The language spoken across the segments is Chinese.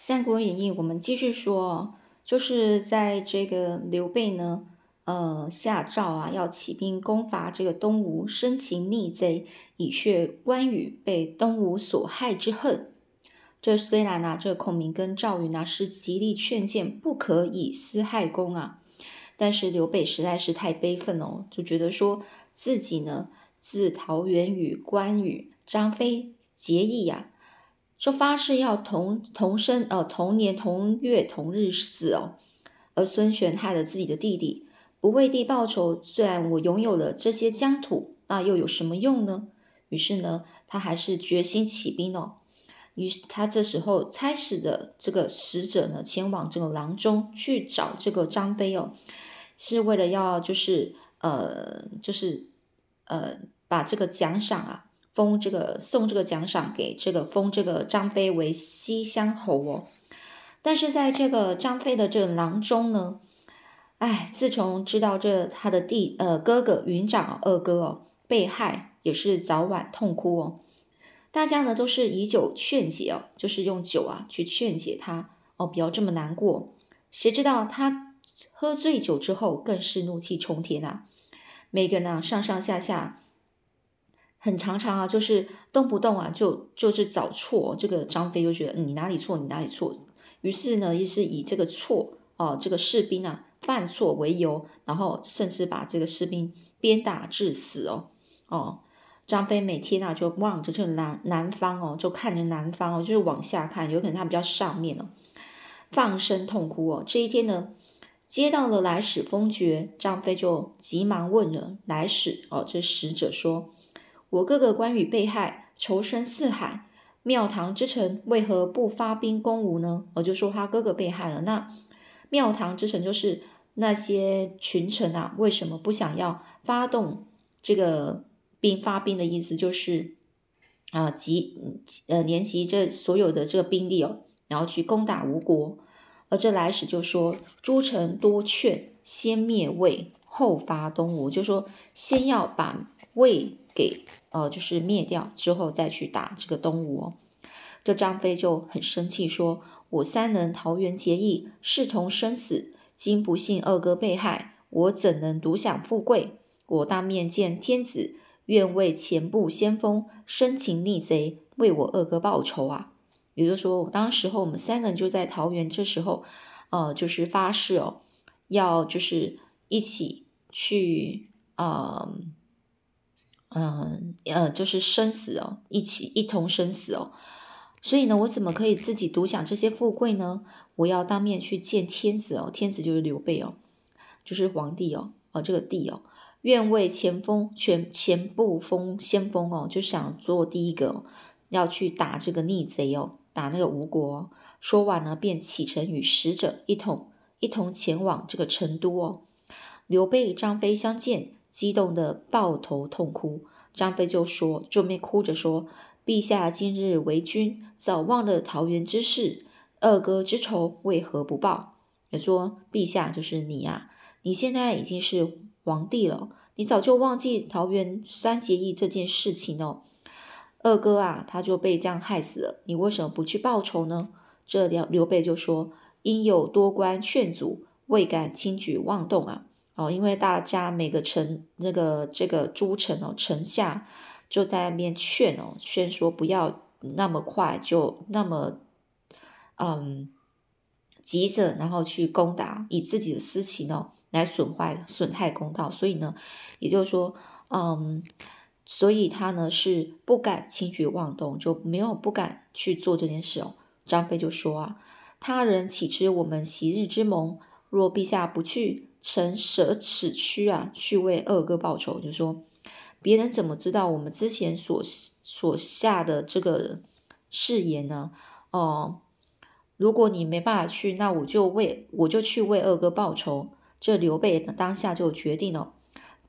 三国演义》，我们继续说，就是在这个刘备呢，呃，下诏啊，要起兵攻伐这个东吴，生擒逆贼，以血关羽被东吴所害之恨。这虽然呢，这孔明跟赵云呢是极力劝谏，不可以私害公啊，但是刘备实在是太悲愤哦，就觉得说自己呢，自桃园与关羽、张飞结义呀。说发誓要同同生，呃，同年同月同日死哦。而孙权害了自己的弟弟，不为弟报仇。虽然我拥有了这些疆土，那又有什么用呢？于是呢，他还是决心起兵哦。于是他这时候差使的这个使者呢，前往这个郎中去找这个张飞哦，是为了要就是呃，就是呃，把这个奖赏啊。封这个送这个奖赏给这个封这个张飞为西乡侯哦，但是在这个张飞的这个囊中呢，哎，自从知道这他的弟呃哥哥云长二哥哦被害，也是早晚痛哭哦。大家呢都是以酒劝解哦，就是用酒啊去劝解他哦，不要这么难过。谁知道他喝醉酒之后更是怒气冲天啊！每个人啊上上下下。很常常啊，就是动不动啊，就就是找错。这个张飞就觉得你哪里错，你哪里错。于是呢，也是以这个错哦，这个士兵啊犯错为由，然后甚至把这个士兵鞭打致死哦哦。张飞每天啊就望着这南南方哦，就看着南方哦，就是往下看，有可能他比较上面哦，放声痛哭哦。这一天呢，接到了来使封爵，张飞就急忙问了来使哦，这使者说。我哥哥关羽被害，仇深似海。庙堂之臣为何不发兵攻吴呢？我就说他哥哥被害了。那庙堂之臣就是那些群臣啊，为什么不想要发动这个兵？发兵的意思就是啊，集呃联集这所有的这个兵力哦，然后去攻打吴国。而这来使就说：诸臣多劝，先灭魏，后发东吴。就说先要把魏给。呃，就是灭掉之后再去打这个东吴。这张飞就很生气，说：“我三人桃园结义，视同生死。今不幸二哥被害，我怎能独享富贵？我当面见天子，愿为前部先锋，生擒逆贼，为我二哥报仇啊！”也就是说，当时候我们三个人就在桃园，这时候，呃，就是发誓哦，要就是一起去，嗯。嗯呃，就是生死哦，一起一同生死哦。所以呢，我怎么可以自己独享这些富贵呢？我要当面去见天子哦，天子就是刘备哦，就是皇帝哦，哦这个帝哦，愿为前锋全前部锋先锋哦，就想做第一个要去打这个逆贼哦，打那个吴国。说完呢，便启程与使者一同一同前往这个成都哦。刘备、张飞相见。激动的抱头痛哭，张飞就说：“就没哭着说，陛下今日为君，早忘了桃园之事，二哥之仇为何不报？”也说：“陛下就是你呀，你现在已经是皇帝了，你早就忘记桃园三结义这件事情哦。二哥啊，他就被这样害死了，你为什么不去报仇呢？”这刘刘备就说：“因有多官劝阻，未敢轻举妄动啊。”哦，因为大家每个臣那个这个诸臣哦，臣下就在那边劝哦，劝说不要那么快就那么嗯急着，然后去攻打，以自己的私情哦来损坏损害公道。所以呢，也就是说，嗯，所以他呢是不敢轻举妄动，就没有不敢去做这件事哦。张飞就说啊，他人岂知我们昔日之盟？若陛下不去。臣舍此躯啊，去为二哥报仇。就说别人怎么知道我们之前所所下的这个誓言呢？哦，如果你没办法去，那我就为我就去为二哥报仇。这刘备当下就决定了，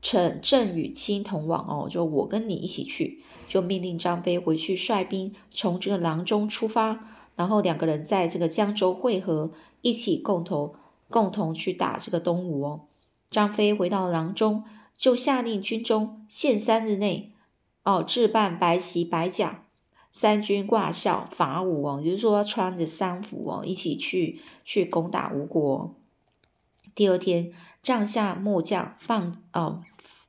臣正与卿同往哦，就我跟你一起去，就命令张飞回去率兵从这个郎中出发，然后两个人在这个江州会合，一起共同。共同去打这个东吴哦。张飞回到郎中，就下令军中限三日内哦置办白旗白甲，三军挂孝，伐吴哦，也就是说穿着丧服哦，一起去去攻打吴国。第二天，帐下末将范呃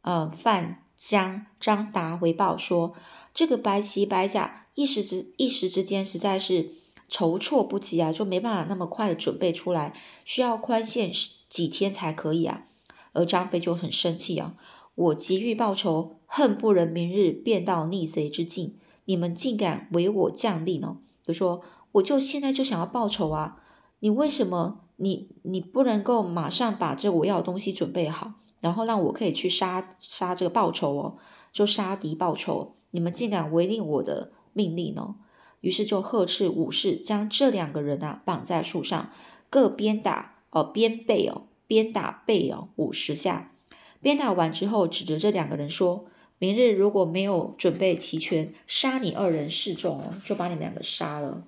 呃范江张达回报说，这个白旗白甲一时之一时之间实在是筹措不及啊，就没办法那么快的准备出来，需要宽限几天才可以啊。而张飞就很生气啊，我急欲报仇，恨不能明日便到逆贼之境。你们竟敢违我降令呢？就说我就现在就想要报仇啊！你为什么你你不能够马上把这我要的东西准备好，然后让我可以去杀杀这个报仇哦，就杀敌报仇？你们竟敢违令我的命令呢？于是就呵斥武士将这两个人啊绑在树上，各鞭打哦鞭背哦鞭打背哦五十下。鞭打完之后，指着这两个人说。明日如果没有准备齐全，杀你二人示众哦，就把你们两个杀了。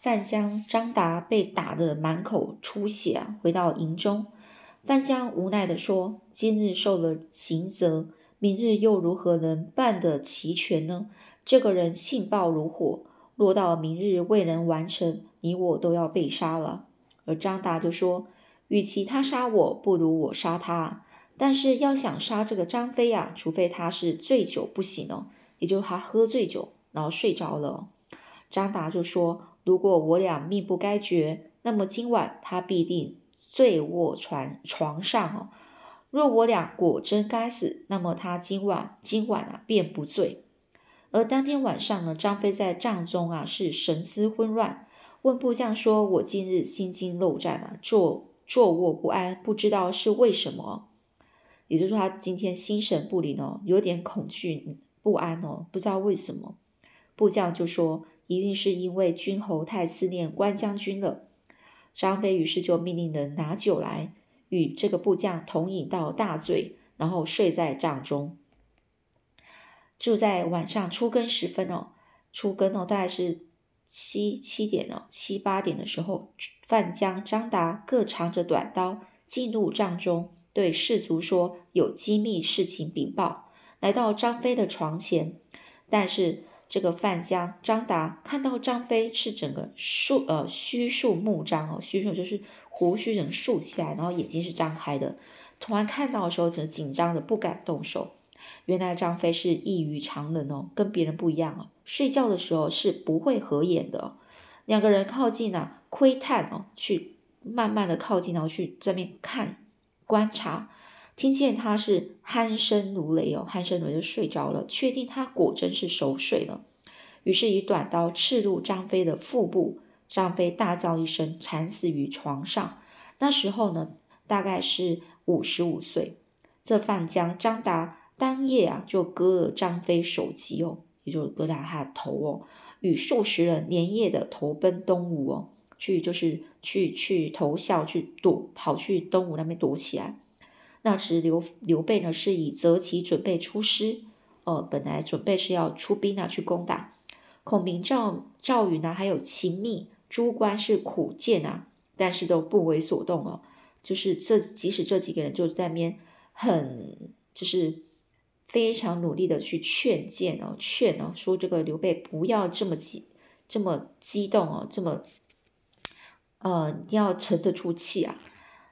范香、张达被打得满口出血，回到营中。范香无奈的说：“今日受了刑责，明日又如何能办得齐全呢？这个人性暴如火，若到明日未能完成，你我都要被杀了。”而张达就说：“与其他杀我，不如我杀他。”但是要想杀这个张飞啊，除非他是醉酒不醒哦，也就是他喝醉酒然后睡着了。张达就说：“如果我俩命不该绝，那么今晚他必定醉卧床床上哦。若我俩果真该死，那么他今晚今晚啊便不醉。”而当天晚上呢，张飞在帐中啊是神思混乱，问部将说：“我今日心惊肉战啊，坐坐卧不安，不知道是为什么。”也就是说，他今天心神不宁哦，有点恐惧不安哦，不知道为什么。部将就说，一定是因为君侯太思念关将军了。张飞于是就命令人拿酒来，与这个部将同饮到大醉，然后睡在帐中。就在晚上初更时分哦，初更哦，大概是七七点哦，七八点的时候，范江、张达各长着短刀进入帐中。对士卒说：“有机密事情禀报。”来到张飞的床前，但是这个范江、张达看到张飞是整个竖呃虚竖目张哦，虚竖就是胡须整竖起来，然后眼睛是张开的。突然看到的时候，就紧张的不敢动手。原来张飞是异于常人哦，跟别人不一样哦，睡觉的时候是不会合眼的。两个人靠近啊，窥探哦，去慢慢的靠近，然后去这边看。观察，听见他是鼾声如雷哦，鼾声如雷就睡着了，确定他果真是熟睡了，于是以短刀刺入张飞的腹部，张飞大叫一声，惨死于床上。那时候呢，大概是五十五岁。这范江、张达当夜啊，就割了张飞首级哦，也就是割掉他的头哦，与数十人连夜的投奔东吴哦。去就是去去投效去躲跑去东吴那边躲起来。那时刘刘备呢是以择期准备出师，呃，本来准备是要出兵啊去攻打。孔明、赵赵云呢，还有秦密、诸关是苦谏啊，但是都不为所动哦。就是这即使这几个人就在边很就是非常努力的去劝谏哦，劝哦，说这个刘备不要这么激这么激动哦，这么。呃，一定要沉得住气啊！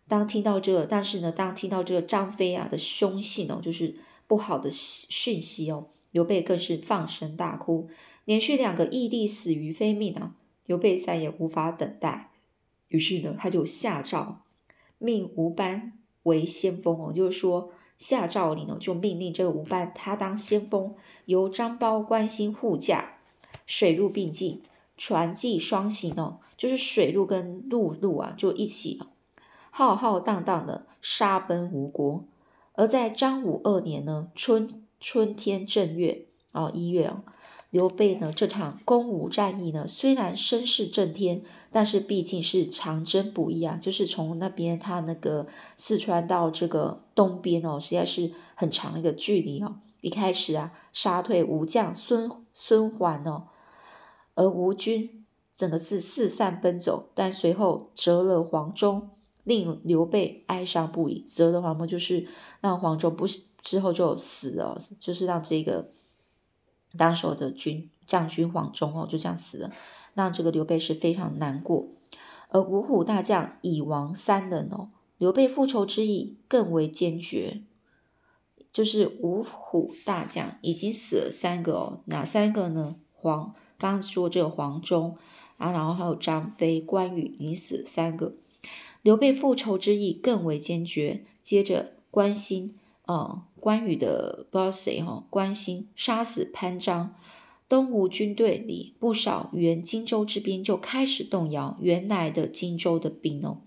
当听到这，但是呢，当听到这个张飞啊的凶信哦，就是不好的讯息哦，刘备更是放声大哭，连续两个义弟死于非命啊！刘备再也无法等待，于是呢，他就下诏命吴班为先锋哦，就是说夏诏里呢，就命令这个吴班他当先锋，由张苞、关兴护驾，水陆并进。船技双行哦，就是水陆跟陆路啊，就一起浩浩荡荡的杀奔吴国。而在张武二年呢，春春天正月哦，一月哦，刘备呢这场攻吴战役呢，虽然声势震天，但是毕竟是长征不易啊，就是从那边他那个四川到这个东边哦，实在是很长一个距离哦。一开始啊，杀退吴将孙孙桓哦。而吴军整个是四散奔走，但随后折了黄忠，令刘备哀伤不已。折了黄忠就是让黄忠不之后就死了，就是让这个当时的军将军黄忠哦，就这样死了，让这个刘备是非常难过。而五虎大将已亡三人哦，刘备复仇之意更为坚决。就是五虎大将已经死了三个哦，哪三个呢？黄刚刚说这个黄忠啊，然后还有张飞、关羽已死三个。刘备复仇之意更为坚决。接着关心啊，关羽的不知道谁哈，关心杀死潘璋。东吴军队里不少原荆州之兵就开始动摇，原来的荆州的兵哦。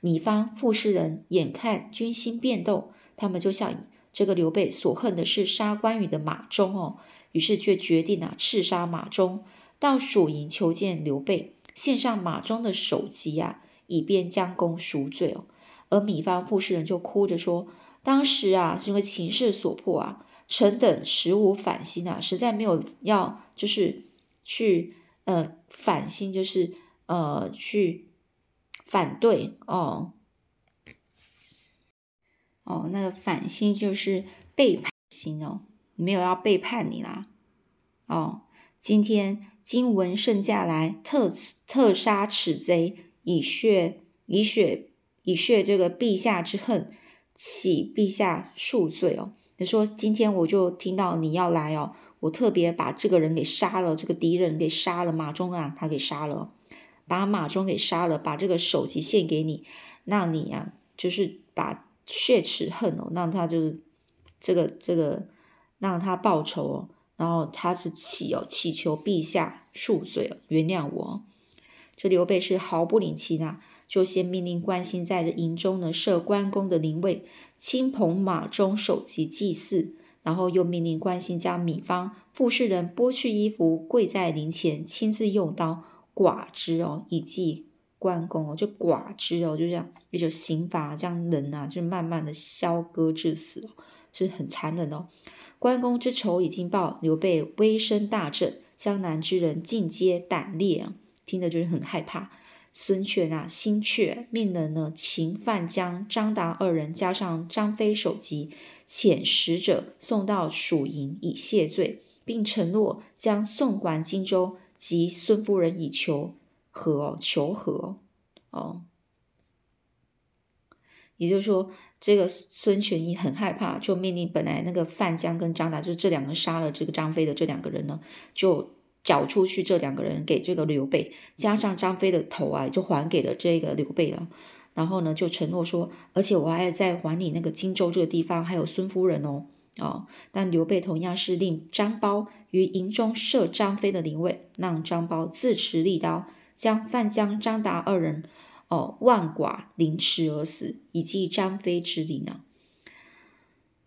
米方傅士人眼看军心变动，他们就像。这个刘备所恨的是杀关羽的马忠哦，于是却决定啊刺杀马忠，到蜀营求见刘备，献上马忠的首级啊，以便将功赎罪哦。而米方傅士人就哭着说：“当时啊，因为情势所迫啊，臣等实无反心啊，实在没有要就是去呃反心，就是呃去反对哦。”哦，那个反心就是背叛心哦，没有要背叛你啦。哦，今天今闻圣驾来，特特杀此贼，以血以血以血这个陛下之恨，启陛下恕罪哦。你说今天我就听到你要来哦，我特别把这个人给杀了，这个敌人给杀了，马忠啊，他给杀了，把马忠给杀了，把这个首级献给你，那你呀，就是把。血耻恨哦，让他就是这个这个让他报仇哦，然后他是祈哦祈求陛下恕罪哦，原谅我。这刘备是毫不领情啊，就先命令关兴在这营中呢设关公的灵位，亲捧马忠首级祭祀，然后又命令关兴将米方傅士人剥去衣服，跪在灵前，亲自用刀剐之哦，以祭。关公哦，就剐之哦，就这样，也就刑罚将人啊，就慢慢的削割致死，是很残忍哦。关公之仇已经报，刘备威声大振，江南之人尽皆胆裂啊，听的就是很害怕。孙权啊，心怯，命人呢秦范江、张达二人，加上张飞首级，遣使者送到蜀营以谢罪，并承诺将送还荆州及孙夫人以求。和求和哦，也就是说，这个孙权一很害怕，就命令本来那个范江跟张达，就是这两个杀了这个张飞的这两个人呢，就缴出去这两个人给这个刘备，加上张飞的头啊，就还给了这个刘备了。然后呢，就承诺说，而且我还在还你那个荆州这个地方，还有孙夫人哦。哦，但刘备同样是令张苞于营中设张飞的灵位，让张苞自持利刀。将范江、张达二人，哦，万剐凌迟而死，以祭张飞之灵啊。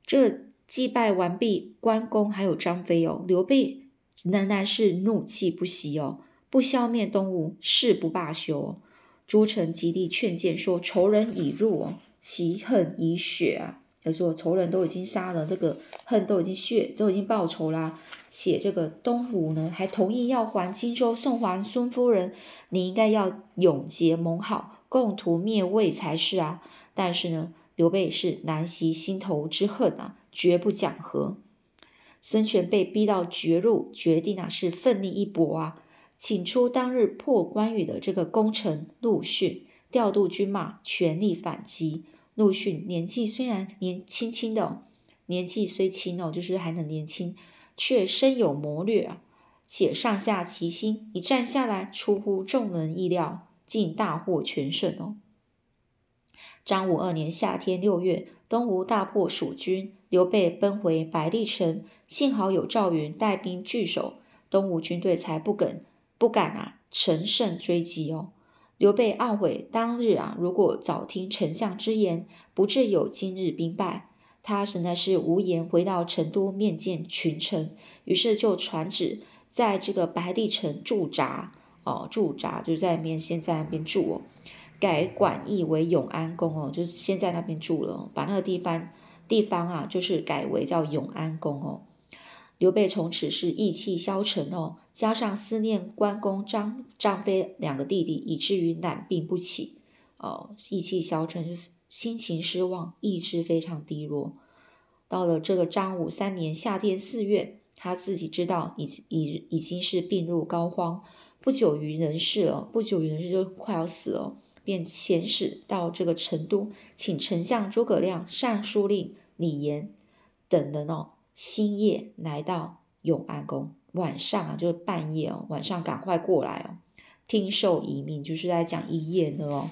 这祭拜完毕，关公还有张飞哦，刘备仍然是怒气不息哦，不消灭东吴，誓不罢休。诸臣极力劝谏说：“仇人已入哦，其恨已雪啊。”他说：“仇人都已经杀了，这个恨都已经血都已经报仇啦。且这个东吴呢，还同意要还荆州，送还孙夫人。你应该要永结盟好，共图灭魏才是啊。但是呢，刘备是难袭心头之恨啊，绝不讲和。孙权被逼到绝路，决定啊是奋力一搏啊，请出当日破关羽的这个功臣陆逊，调度军马，全力反击。”陆逊年纪虽然年轻轻的，年纪虽轻哦，就是还很年轻，却深有谋略啊，且上下齐心，一战下来出乎众人意料，竟大获全胜哦。张武二年夏天六月，东吴大破蜀军，刘备奔回白帝城，幸好有赵云带兵据守，东吴军队才不敢不敢啊乘胜追击哦。刘备懊悔当日啊，如果早听丞相之言，不至有今日兵败。他实在是无言，回到成都面见群臣，于是就传旨在这个白帝城驻扎。哦，驻扎就在面，先在那边住哦，改馆驿为永安宫哦，就是先在那边住了，把那个地方地方啊，就是改为叫永安宫哦。刘备从此是意气消沉哦，加上思念关公、张张飞两个弟弟，以至于懒病不起哦，意气消沉，就是心情失望，意志非常低落。到了这个张武三年夏天四月，他自己知道已已已经是病入膏肓，不久于人世了，不久于人世就快要死了，便遣使到这个成都，请丞相诸葛亮、尚书令李严等人哦，星夜来到永安宫，晚上啊就是半夜哦，晚上赶快过来哦，听受遗命，就是在讲一夜呢哦。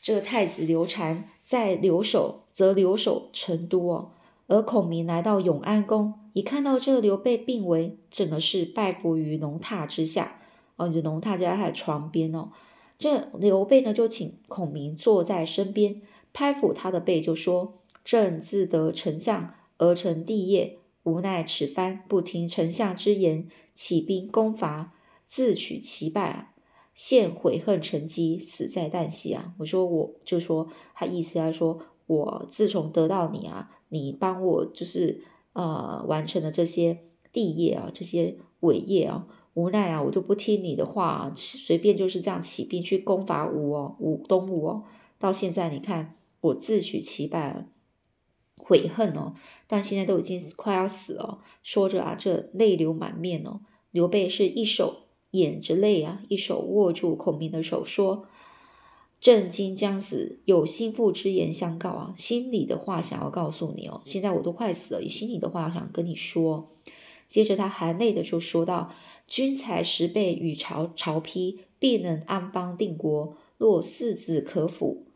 这个太子刘禅在留守，则留守成都哦。而孔明来到永安宫，一看到这刘备病危，整个是拜伏于龙榻之下哦，就龙榻就在他的床边哦。这刘备呢，就请孔明坐在身边，拍抚他的背，就说：“朕自得丞相而成帝业，无奈此番不听丞相之言，起兵攻伐，自取其败啊。”现悔恨成疾，死在旦夕啊！我说，我就说他意思来说，我自从得到你啊，你帮我就是呃完成了这些帝业啊，这些伟业啊，无奈啊，我就不听你的话，随便就是这样起兵去攻伐吴哦，吴东吴哦，到现在你看我自取其败了，悔恨哦，但现在都已经快要死了，说着啊，这泪流满面哦，刘备是一手。掩着泪啊，一手握住孔明的手，说：“朕今将死，有心腹之言相告啊，心里的话想要告诉你哦。现在我都快死了，以心里的话想跟你说。”接着他含泪的就说道：“君才十倍与曹曹丕，必能安邦定国。若四子可辅，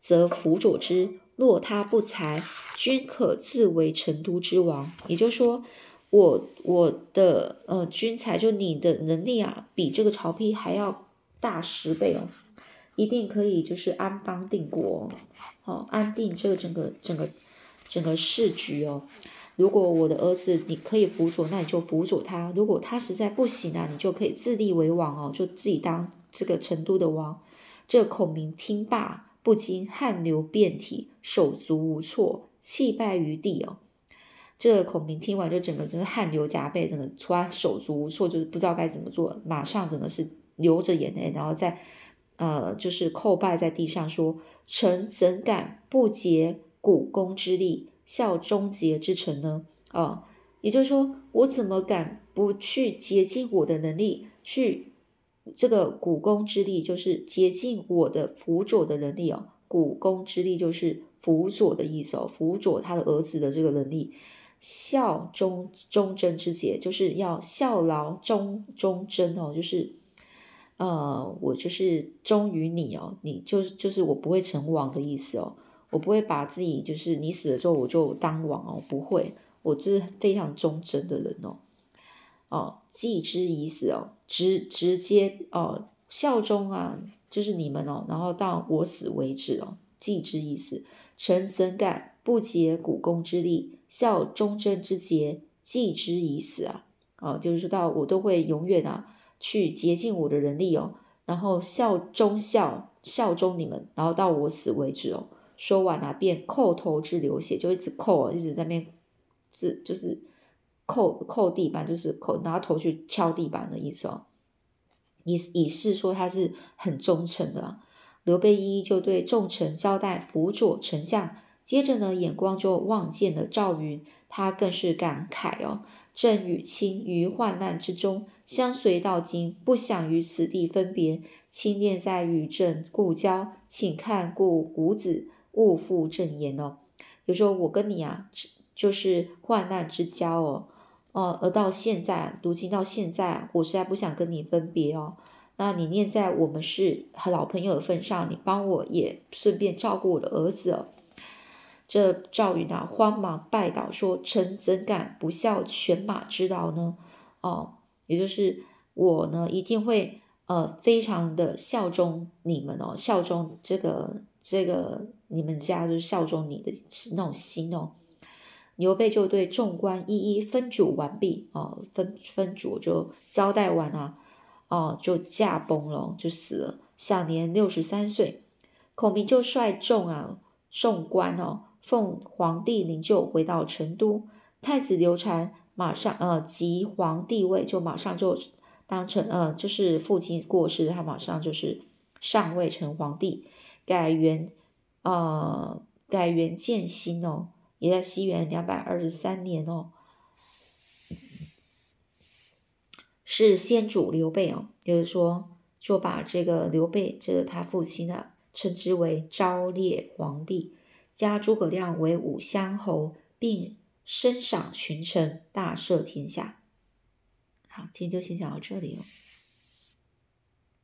则辅佐之；若他不才，君可自为成都之王。”也就是说。我我的呃君才就你的能力啊，比这个曹丕还要大十倍哦，一定可以就是安邦定国，哦，安定这个整个整个整个市局哦。如果我的儿子你可以辅佐，那你就辅佐他；如果他实在不行啊，你就可以自立为王哦，就自己当这个成都的王。这孔明听罢，不禁汗流遍体，手足无措，泣拜于地哦。这孔明听完就整个真是汗流浃背，整个突然手足无措，就是不知道该怎么做，马上整个是流着眼泪，然后在呃就是叩拜在地上说：“臣怎敢不竭股肱之力，效忠节之臣呢？”啊，也就是说，我怎么敢不去竭尽我的能力，去这个股肱之力，就是竭尽我的辅佐的能力哦。股肱之力就是辅佐的意思哦，辅佐他的儿子的这个能力。效忠忠贞之节，就是要效劳忠忠贞哦，就是，呃，我就是忠于你哦，你就是就是我不会成王的意思哦，我不会把自己就是你死了之后我就当王哦，不会，我就是非常忠贞的人哦，哦，既之已死哦，直直接哦效忠啊，就是你们哦，然后到我死为止哦，既之已死，臣怎敢不竭股肱之力？效忠贞之节，既之已死啊！哦，就是到我都会永远啊，去竭尽我的人力哦，然后效忠效效忠你们，然后到我死为止哦。说完了，便叩头之流血，就一直叩，一直在那边，是就是叩叩地板，就是叩拿头去敲地板的意思哦。以以示说他是很忠诚的。刘备一一就对众臣交代，辅佐丞相。接着呢，眼光就望见了赵云，他更是感慨哦：“朕与卿于患难之中相随到今，不想于此地分别。卿念在与朕故交，请看顾五子，勿负正言哦。”有时候我跟你啊，就是患难之交哦，哦，而到现在，如今到现在，我实在不想跟你分别哦。那你念在我们是老朋友的份上，你帮我也顺便照顾我的儿子哦。这赵云啊，慌忙拜倒，说：“臣怎敢不效犬马之劳呢？哦，也就是我呢，一定会呃，非常的效忠你们哦，效忠这个这个你们家，就是效忠你的那种心哦。”刘备就对众官一一分嘱完毕哦，分分嘱就交代完啊，哦，就驾崩了，就死了，享年六十三岁。孔明就率众啊，众官哦。奉皇帝灵柩回到成都，太子刘禅马上呃即皇帝位，就马上就当成呃就是父亲过世，他马上就是上位成皇帝，改元呃改元建兴哦，也在西元两百二十三年哦，是先主刘备哦，就是说就把这个刘备，这个他父亲呢，称之为昭烈皇帝，加诸葛亮为武乡侯，并升赏群臣，大赦天下。好，今天就先讲到这里哦。